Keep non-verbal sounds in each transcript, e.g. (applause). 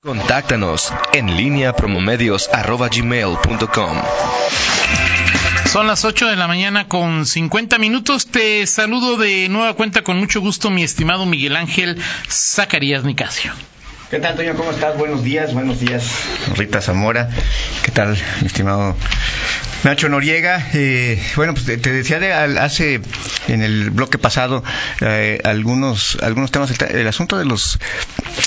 Contáctanos en línea. Son las 8 de la mañana con 50 minutos. Te saludo de nueva cuenta con mucho gusto, mi estimado Miguel Ángel Zacarías Nicasio. ¿Qué tal, Toño? ¿Cómo estás? Buenos días, buenos días, Rita Zamora. ¿Qué tal, mi estimado Nacho Noriega? Eh, bueno, pues te decía de, hace, en el bloque pasado, eh, algunos, algunos temas. El, asunto de los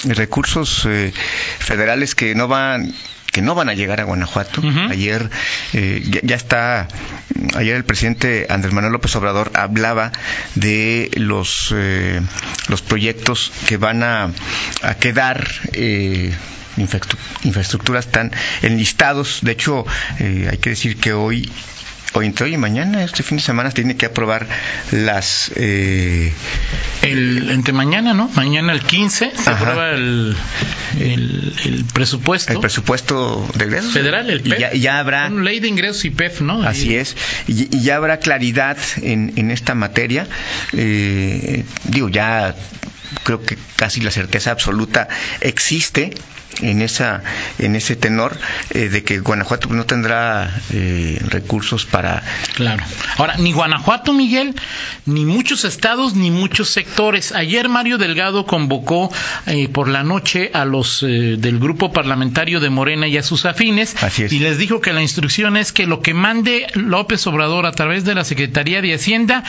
recursos eh, federales que no van que no van a llegar a Guanajuato. Ayer eh, ya, está, ayer el presidente Andrés Manuel López Obrador hablaba de los eh, los proyectos que van a, a quedar eh, infraestructuras tan enlistados. De hecho, hay que decir que hoy o entre hoy y mañana, este fin de semana, tiene que aprobar las... Eh... El, entre mañana, ¿no? Mañana el 15 se aprueba el, el, presupuesto. El presupuesto de ingresos. Federal, el PEF. Y ya, habrá... ley de ingresos y PEF, ¿no? Así es. Y, y, ya habrá claridad en, en esta materia. Eh, digo, ya creo que casi la certeza absoluta existe en esa en ese tenor eh, de que Guanajuato no tendrá eh, recursos para claro. Ahora ni Guanajuato Miguel ni muchos estados ni muchos sectores. Ayer Mario Delgado convocó eh, por la noche a los del grupo parlamentario de Morena y a sus afines y les dijo que la instrucción es que lo que mande López Obrador a través de la Secretaría de Hacienda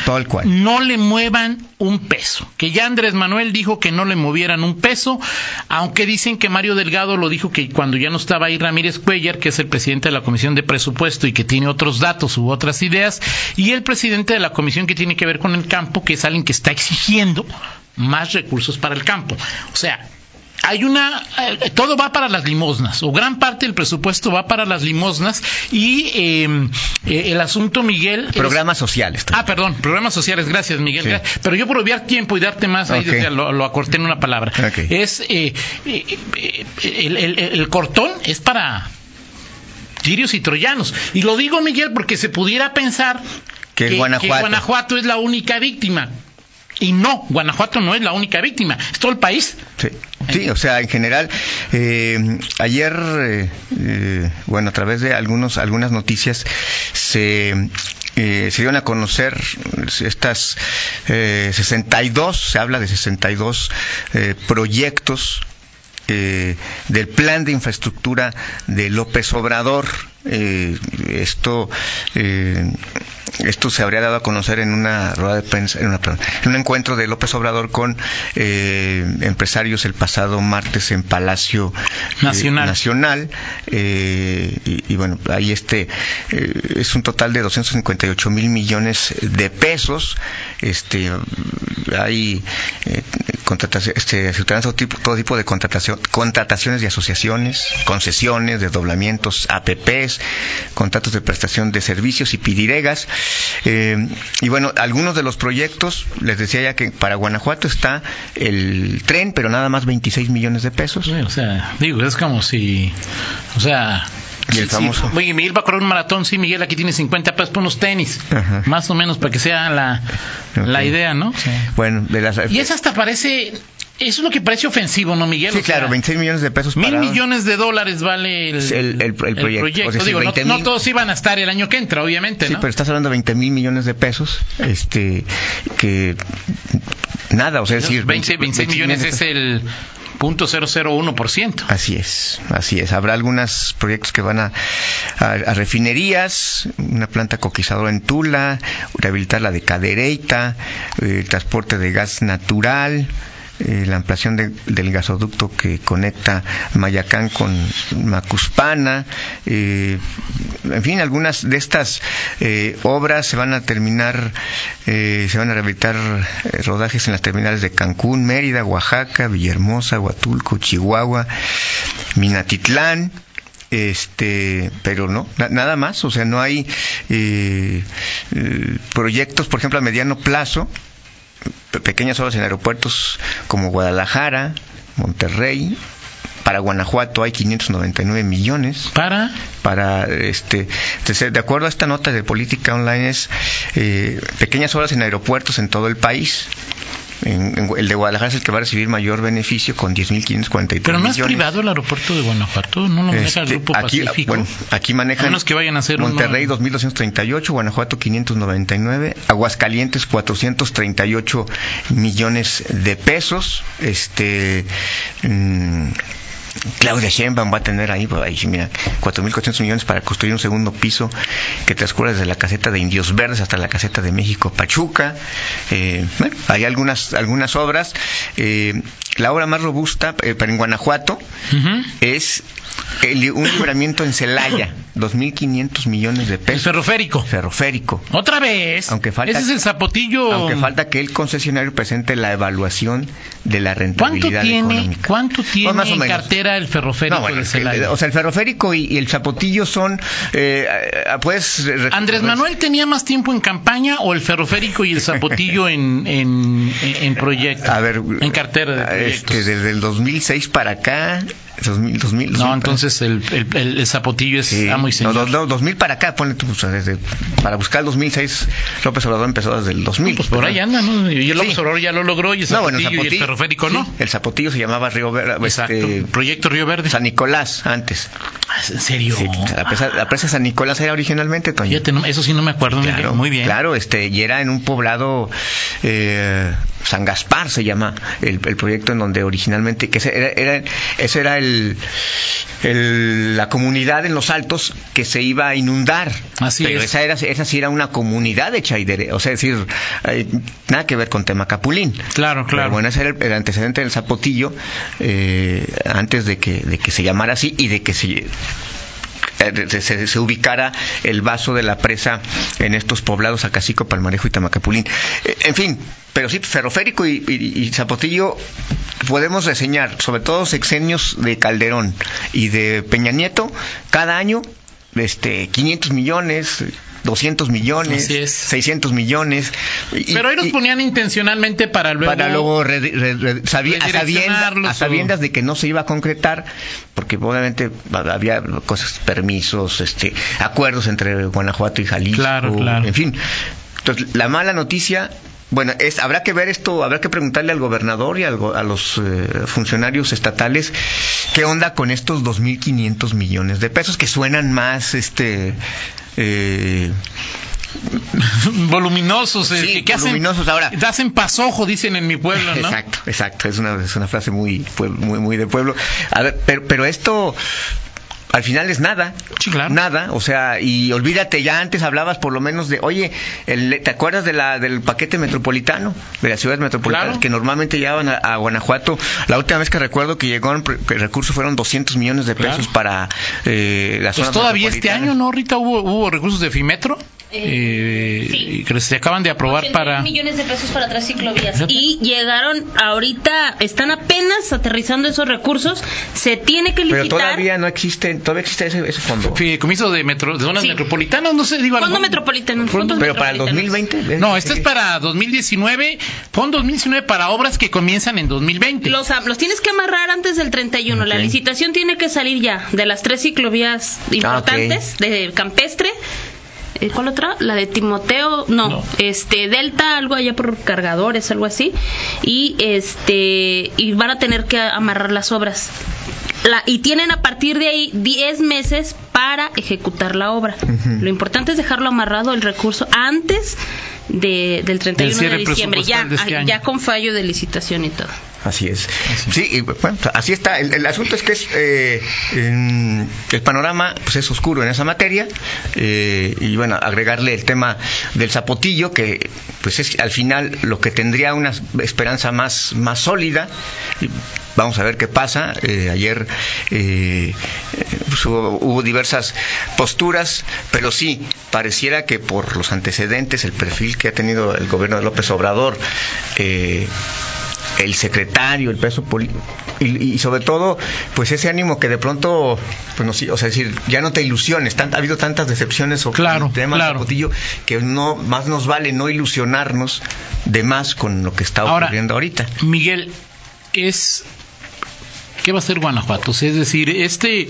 no le muevan un peso. Que ya Andrés Manuel dijo que no le movieran un peso aunque dicen que Mario Delgado lo dijo que cuando ya no estaba ahí Ramírez Cuellar, que es el presidente de la Comisión de Presupuesto y que tiene otros datos u otras ideas, y el presidente de la comisión que tiene que ver con el campo, que es alguien que está exigiendo más recursos para el campo. O sea, hay una eh, todo va para las limosnas o gran parte del presupuesto va para las limosnas y em, eh, el asunto Miguel programas sociales ah perdón programas sociales gracias Miguel pero yo por obviar tiempo y darte más ahí lo, acorté en una palabra. Es eh, el, cortón es para tirios y troyanos. Y lo digo Miguel porque se pudiera pensar que Guanajuato es la única víctima y no, Guanajuato no es la única víctima, es todo el país. Sí, o sea, en general, eh, ayer, eh, eh, bueno, a través de algunos, algunas noticias se se dieron a conocer estas 62, se habla de 62 proyectos del plan de infraestructura de López Obrador. Esto esto se habría dado a conocer en una rueda de prensa, en, un encuentro de López Obrador con eh, empresarios el pasado martes en Palacio eh, Nacional. Nacional eh, y, bueno, ahí este es un total de 258 mil millones de pesos. Este, hay contratación, este, todo tipo, todo tipo de contratación, contrataciones de asociaciones, concesiones, desdoblamientos, APPs, contratos de prestación de servicios y pidiregas. Eh, y bueno, algunos de los proyectos, les decía ya que para Guanajuato está el tren, pero nada más 26 millones de pesos. o sea, digo, es como si, o sea, y el famoso. oye, Miguel va a correr un maratón, sí, Miguel aquí tiene 50 pesos por unos tenis. Más o menos para que sea la, la idea, ¿no? Bueno, de las... Y eso hasta parece eso es lo que parece ofensivo, ¿no, Miguel? Sí, claro, 26 millones de pesos. Mil millones de dólares vale el, proyecto. Digo, no, todos iban a estar el año que entra, obviamente, Sí, pero estás hablando de 20 mil millones de pesos, este, que nada, o sea, decir... 20, 26 millones es el punto .001%. Así es, así es. Habrá algunos proyectos que van a, a, refinerías, una planta coquizadora en Tula, rehabilitar la de Cadereyta, el transporte de gas natural, eh, la ampliación del gasoducto que conecta Mayacán con Macuspana, eh, en fin, algunas de estas eh, obras se van a terminar, se van a rehabilitar rodajes en las terminales de Cancún, Mérida, Oaxaca, Villahermosa, Huatulco, Chihuahua, Minatitlán, este pero no nada más o sea no hay proyectos por ejemplo a mediano plazo pequeñas obras en aeropuertos como Guadalajara, Monterrey, para Guanajuato hay 599 millones. ¿Para? Para, este, de acuerdo a esta nota de política online, es eh, pequeñas obras en aeropuertos en todo el país. El de Guadalajara es el que va a recibir mayor beneficio con 10.543 millones. Pero no es privado el aeropuerto de Guanajuato, no lo maneja el Este, Grupo aquí, Pacífico. Bueno, aquí manejan A menos que vayan a hacer Monterrey uno- 2.238, Guanajuato 599, Aguascalientes 438 millones de pesos. Este. mm, Claudia Sheinbaum va a tener ahí, pues, ahí mira, 4.400 millones para construir un segundo piso que transcurre desde la caseta de Indios Verdes hasta la caseta de México Pachuca. Eh, bueno, hay algunas, algunas obras. Eh, la obra más robusta, eh, pero en Guanajuato, es el- un libramiento en Celaya, (laughs) 2.500 millones de El pesos. ferroférico. Ferroférico. Otra vez. Aunque falta- Ese es el zapotillo. Aunque falta que el concesionario presente la evaluación de la ¿Cuánto rentabilidad tiene, económica. ¿cuánto tiene Pues más o en menos. cartera el ferroférico No, bueno, de es que, Celaya? o sea, el ferroférico y, y el zapotillo son, eh, re- Andrés Manuel tenía más tiempo en campaña o el ferroférico y el zapotillo en, en, en proyecto. A ver, en cartera de proyectos. este, desde el 2006 para acá, 2000, 2000, no, 2000 entonces el, el, el- el zapotillo es Sí, amo y no, señor. do- no, 2000 para acá, ponle tú, o sea, desde, para buscar el 2006, López Obrador empezó desde el 2000. pues por ahí anda, ¿no? Y el López Sí. Obrador ya lo logró y el No, zapotillo, bueno, el y el zapotillo, ferroférico no. sí, el zapotillo se llamaba Río Verde, Exacto. este, Proyecto Río Verde. San Nicolás antes. ¿En serio? Sí, la, presa, la presa San Nicolás era originalmente, Toño. Fíjate, no, eso sí no me acuerdo. Claro, Muy bien. Claro, este, y era en un poblado, eh, San Gaspar se llama el, el proyecto en donde originalmente, que ese era, era- ese era el, el- la comunidad en los altos que se iba a inundar. Así Pero es. esa era, esa sí era una comunidad hecha y dere- o sea, es decir, eh, nada que ver con tema Capulín. Claro, claro. Pero bueno, ese era el, el antecedente del Zapotillo, eh, antes de que, de que se llamara así y de que se se, se- se ubicara el vaso de la presa en estos poblados Acacico, Palmarejo y Tamacapulín. Eh, en fin, pero sí, Ferroférico y, y- y Zapotillo podemos reseñar, sobre todo sexenios de Calderón y de Peña Nieto, cada año este 500 millones, 200 millones, Así es. 600 millones. y- Pero ahí los y- ponían intencionalmente para luego... para luego re- re- re- sabi- a, sabiendas de que no se iba a concretar porque obviamente había cosas permisos este acuerdos entre Guanajuato y Jalisco Claro, claro. en fin entonces la mala noticia bueno, es, habrá que ver esto, habrá que preguntarle al gobernador y al a los eh, funcionarios estatales qué onda con estos 2.500 millones de pesos que suenan más, este, eh, (laughs) voluminosos, eh, Sí, que, que hacen, voluminosos. Ahora- hacen pasojo, dicen en mi pueblo, ¿no? Exacto, exacto. Es una, es una frase muy, muy, muy de pueblo. A ver, pero, pero esto al final es nada. Sí, claro. Nada, o sea, y olvídate, ya antes hablabas por lo menos de, oye, el- ¿te acuerdas de la, del paquete metropolitano? De las ciudades metropolitanas Claro. que normalmente llegaban a, a Guanajuato. La última vez que recuerdo que llegaron, el recurso fueron 200 millones de pesos Claro. para eh, la Pues zona todavía este año, ¿no? Ahorita hubo, hubo recursos de Fimetro Eh, eh, sí. que se acaban de aprobar 81 para... millones de pesos para tres ciclovías. Y llegaron ahorita, están apenas aterrizando esos recursos. Se tiene que Pero licitar. todavía no existe, todavía existe ese, ese fondo. Fideicomiso de, metro, de zonas Sí. metropolitanas, no sé, digo... Fondo mejor- metropolitano, Fondo- Pero para el metropolitanos. 2020. No, este es para 2019, fondo 2019 para obras que comienzan en 2020. Los, los tienes que amarrar antes del 31. La Ok. licitación tiene que salir ya de las tres ciclovías importantes, Ah, de Campestre. Eh, ¿Cuál otra? La de Timoteo, no, No. este Delta, algo allá por cargadores, algo así. Y este y van a tener que amarrar las obras. La- y tienen a partir de ahí 10 meses para ejecutar la obra. Lo importante es dejarlo amarrado el recurso antes de, del 31 cierre de diciembre, ya, este ah, ya con fallo de licitación y todo. Así es. Sí, y, bueno, así está. El, el asunto es que es, eh, en- el panorama pues es oscuro en esa materia eh, y bueno, agregarle el tema del zapotillo que pues es al final lo que tendría una esperanza más, más sólida. Y Vamos a ver qué pasa. Eh, ayer eh, pues, hubo, hubo diversas posturas, pero sí, pareciera que por los antecedentes, el perfil que ha tenido el gobierno de López Obrador, eh, el secretario, el peso político y, y sobre todo, pues ese ánimo que de pronto, pues no, sí, o sea, decir, ya no te ilusiones, tan- ha habido tantas decepciones sobre Claro, el tema del claro. Zapotillo que no más nos vale no ilusionarnos de más con lo que está Ahora, ocurriendo ahorita. Miguel, es... ¿Qué va a hacer Guanajuato? O sea, es decir, este...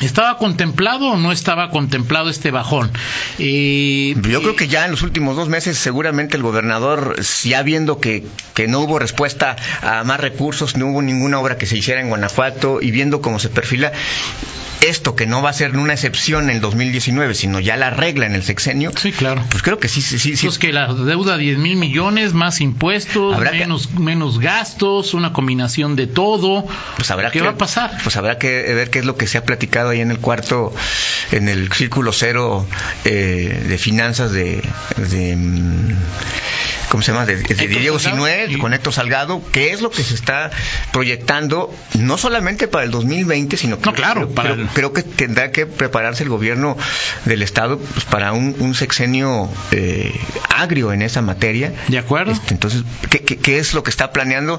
¿Estaba contemplado o no estaba contemplado este bajón? Eh, Yo creo que ya en los últimos dos meses seguramente el gobernador, ya viendo que, que no hubo respuesta a más recursos, no hubo ninguna obra que se hiciera en Guanajuato y viendo cómo se perfila, esto que no va a ser una excepción en el 2019, sino ya la regla en el sexenio. Sí, claro. Pues creo que sí, sí, sí. Pues que la deuda 10 mil millones, más impuestos, menos, menos gastos, una combinación de todo. Pues habrá ¿Qué que, va a pasar? Pues habrá que ver qué es lo que se ha platicado ahí en el cuarto, en el círculo cero eh, de finanzas de, de mm, ¿cómo se llama? De, Diego Sinuel, con Héctor Salgado, qué es lo que se está proyectando, no solamente para el 2020, sino que no, claro, creo, que tendrá que prepararse el gobierno del Estado pues, para un, sexenio eh, agrio en esa materia. De acuerdo. Este, entonces, ¿qué, ¿qué, es lo que está planeando?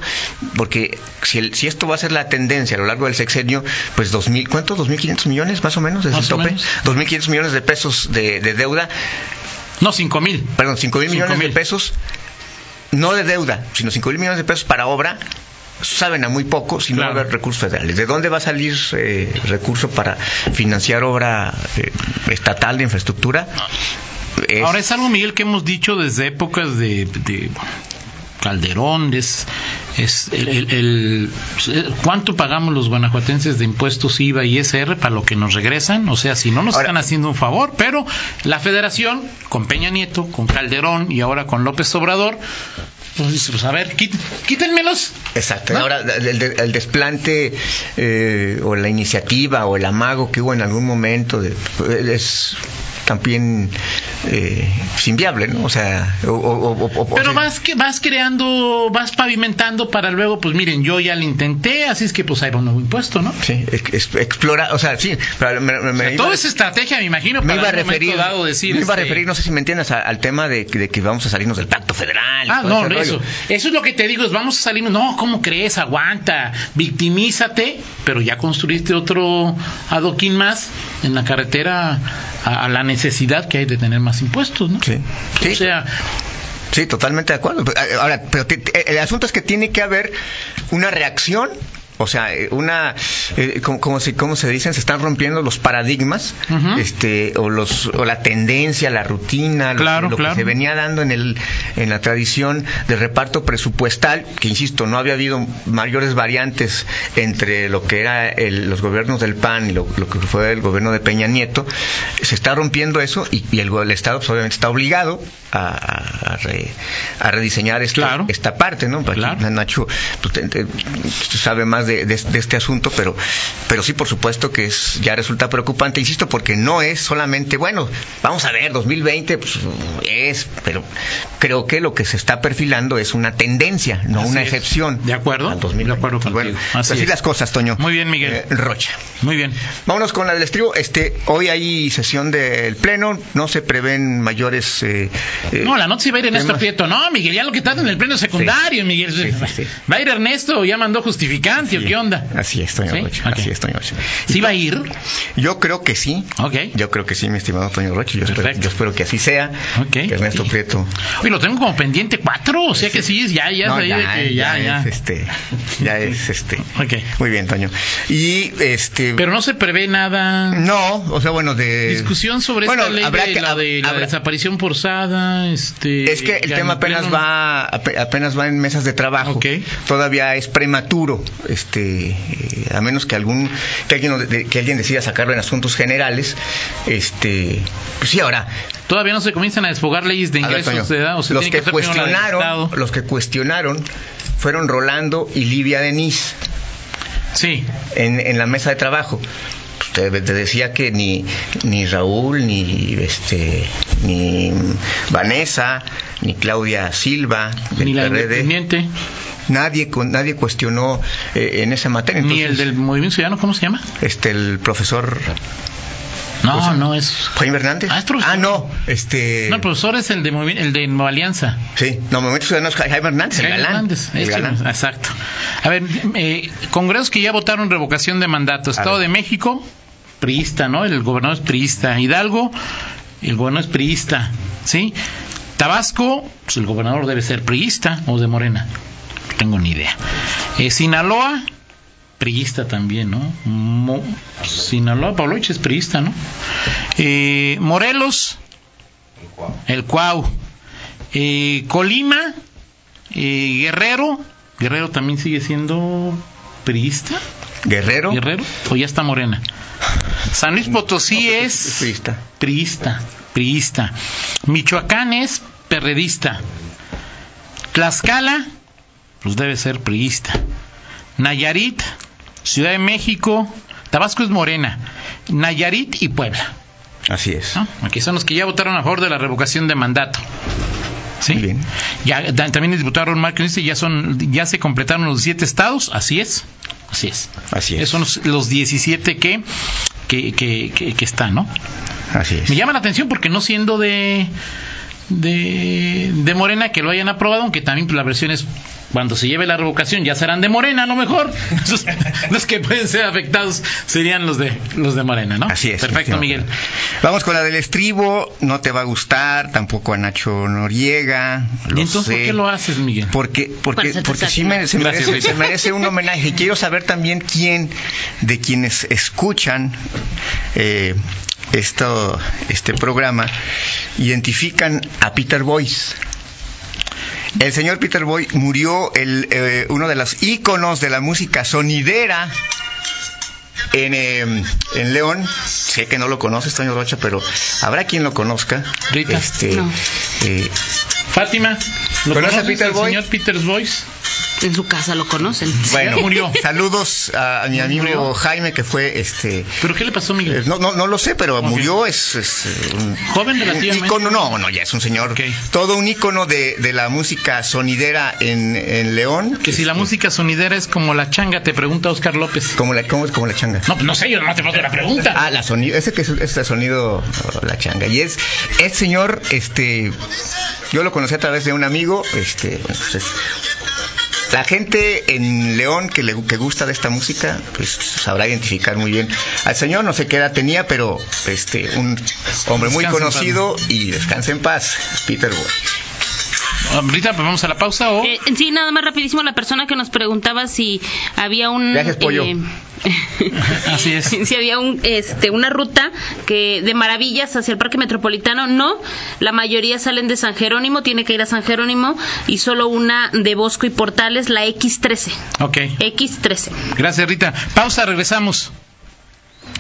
Porque si, el, si esto va a ser la tendencia a lo largo del sexenio, pues 2.000, ¿cuántos? ¿2.500 millones más o menos? ¿Es el tope? 2.500 millones de pesos de, de deuda. No, 5 mil. Perdón, 5 mil millones de pesos no de deuda, sino 5 mil millones de pesos para obra, saben a muy poco si no va a haber recursos federales. ¿De dónde va a salir eh, recurso para financiar obra eh, estatal de infraestructura? Ahora es algo, Miguel, que hemos dicho desde épocas de, Calderón, es, es el, cuánto pagamos los guanajuatenses de impuestos IVA y SR para lo que nos regresan, o sea, si no nos están haciendo un favor, pero la federación, con Peña Nieto, con Calderón y ahora con López Obrador, pues, pues a ver, quítenmelos. Exacto. Ahora, el, desplante eh, o la iniciativa o el amago que hubo en algún momento de, es también eh, inviable, ¿no? O sea, pero vas que vas creando, vas pavimentando para luego, pues miren, yo ya lo intenté, así es que pues hay un nuevo impuesto, ¿no? Sí, explora, o sea, sí, me, toda esa estrategia, me imagino, me iba a referir, dado decir, me iba a este referir, no sé si me entiendes, al tema de, que vamos a salirnos del pacto federal. Ah, no, eso, eso es lo que te digo, es vamos a salirnos, no, ¿cómo crees? Aguanta, victimízate, pero ya construiste otro adoquín más en la carretera a, a la necesidad que hay de tener más impuestos, ¿no? Sí. O sea, Sí, totalmente de acuerdo. Ahora, pero el asunto es que tiene que haber una reacción o sea, eh, una, eh, como, se, como se dicen, se están rompiendo los paradigmas, este, o los, o la tendencia, la rutina, lo, que se venía dando en el, en la tradición de reparto presupuestal, que insisto, no había habido mayores variantes entre lo que era los gobiernos del PAN y lo, que fue el gobierno de Peña Nieto, se está rompiendo eso y, el, Estado pues, obviamente está obligado a, a, rediseñar esta, esta parte, ¿no? Nacho pues, sabe más de de, este asunto, pero, pero sí, por supuesto que es, ya resulta preocupante, insisto, porque no es solamente, bueno, vamos a ver, 2020 pues, es, pero creo que lo que se está perfilando es una tendencia, no una excepción. De acuerdo. Al 2020. De acuerdo bueno, así, las cosas, Toño. Muy bien, Miguel. Eh, Rocha. Muy bien. Vámonos con la del estribo. Este, hoy hay sesión del Pleno, no se prevén mayores... Eh, eh, no, la noche iba a ir Ernesto Prieto. No, Miguel, ya lo que está en el Pleno secundario, Miguel. va a ir Ernesto, ya mandó justificante. ¿Qué onda? Así es, Toño Roche. Así es, Toño Roche. ¿Sí va a ir? Yo creo que sí. Ok. Yo creo que sí, mi estimado Toño Roche. Yo, espero, yo espero, que así sea. Ok. Ernesto Prieto. Oye, lo tengo como pendiente cuatro, o sea que sí, ya, ya, no, ya, que ya, ya, Es este, ya es este. ok. Muy bien, Toño. Y este. Pero no se prevé nada. No, o sea, bueno, de. Discusión sobre esta ley habrá de, la, de la desaparición forzada. Este. Es que el tema apenas va, apenas va en mesas de trabajo. Todavía es prematuro. Este este, a menos que algún que alguien, que alguien decida sacarlo en asuntos generales, este, pues sí, ahora todavía no se comienzan a desfogar leyes de ingresos de edad, los que, cuestionaron, los que cuestionaron fueron Rolando y Livia Denis. Sí. En, en la mesa de trabajo te, decía que ni, ni Raúl, ni este, ni Vanessa, ni Claudia Silva, ni la independiente nadie nadie cuestionó eh, en esa materia. Ni el del Movimiento Ciudadano, ¿cómo se llama? Este, el profesor. No, no es. Jaime Hernández. Ah, ah, no, este. No, el profesor es el de el de Nueva Alianza. Sí, no, Movimiento Ciudadano es Jaime Hernández, el galán. Hernández, el galán. exacto. A ver, eh, congresos que ya votaron revocación de mandato. Estado de México, priista, ¿no? El gobernador es priista. Hidalgo, el gobernador es priista, ¿sí? Tabasco, pues el gobernador debe ser priista o de Morena tengo ni idea. Eh, Sinaloa, priista también, ¿no? Mo, Sinaloa, Pavlovich es priista, ¿no? Eh, Morelos, el Cuau. Eh, Colima, Guerrero, Guerrero también sigue siendo priista. Guerrero. Guerrero, o ya está Morena. San Luis Potosí No, es es priista. priista, priista. Michoacán es perredista. Tlaxcala, pues debe ser priista. Nayarit, Ciudad de México, Tabasco es Morena. Nayarit y Puebla. Así es. ¿no? Aquí son los que ya votaron a favor de la revocación de mandato. ¿Sí? Muy bien. Ya, también el diputado Ron Márquez dice ya son ya se completaron los siete estados, así es, así es. Así es. Esos son los, los 17 que que, que, que, que están, ¿no? Así es. Me llama la atención porque no siendo de de, de Morena que lo hayan aprobado, aunque también pues, la versión es cuando se lleve la revocación ya serán de Morena a lo mejor. (laughs) Entonces, los que pueden ser afectados serían los de los de Morena, ¿no? Así es. Perfecto, Miguel. Vamos con la del estribo. No te va a gustar, tampoco a Nacho Noriega. ¿Y entonces por qué lo haces, Miguel? Porque, porque, porque sí me, se, Gracias, merece, se merece un homenaje. Y quiero saber también quién de quienes escuchan eh, esto, este programa identifican a Peter Boyce. El señor Peter Boy murió el, eh, uno de los íconos de la música sonidera en, eh, en León. Sé que no lo conoces, Toño Rocha, pero habrá quien lo conozca. Rita. Este, No. eh, Fátima, ¿lo ¿Conoce conoces Peter Boy? señor Peter's Voice? En su casa lo conocen. Bueno, murió. (laughs) Saludos a, mi amigo Murió. Jaime que fue este ¿Pero qué le pasó, eh, Miguel? no, no, no lo sé, pero murió, es, es, eh, un, Joven un relativamente. ícono, no, no, ya es un señor, todo un ícono de, de la música sonidera en, en León. Que si la música sonidera es como la changa, te pregunta Oscar López. Como la, ¿Cómo es como la changa? No, pues no sé, yo nomás te paso la pregunta. Ah, la sonido, ese que es este sonido, oh, la changa. Y es, es señor, este, yo lo conocí a través de un amigo, este, bueno, pues es- la gente en León que le que gusta de esta música, pues sabrá identificar muy bien al señor, no sé qué edad tenía, pero este, un hombre muy conocido y descansa en paz, Peter Boy. Ahorita pues vamos a la pausa o... Eh, sí, nada más rapidísimo, la persona que nos preguntaba si había un... Viajes pollo. eh, (laughs) Así es. (laughs) si había un, este, una ruta que de maravillas hacia el Parque Metropolitano, no. La mayoría salen de San Jerónimo, tiene que ir a San Jerónimo, y solo una de Bosco y Portales, la X13. Ok. X13. Gracias, Rita. Pausa, regresamos.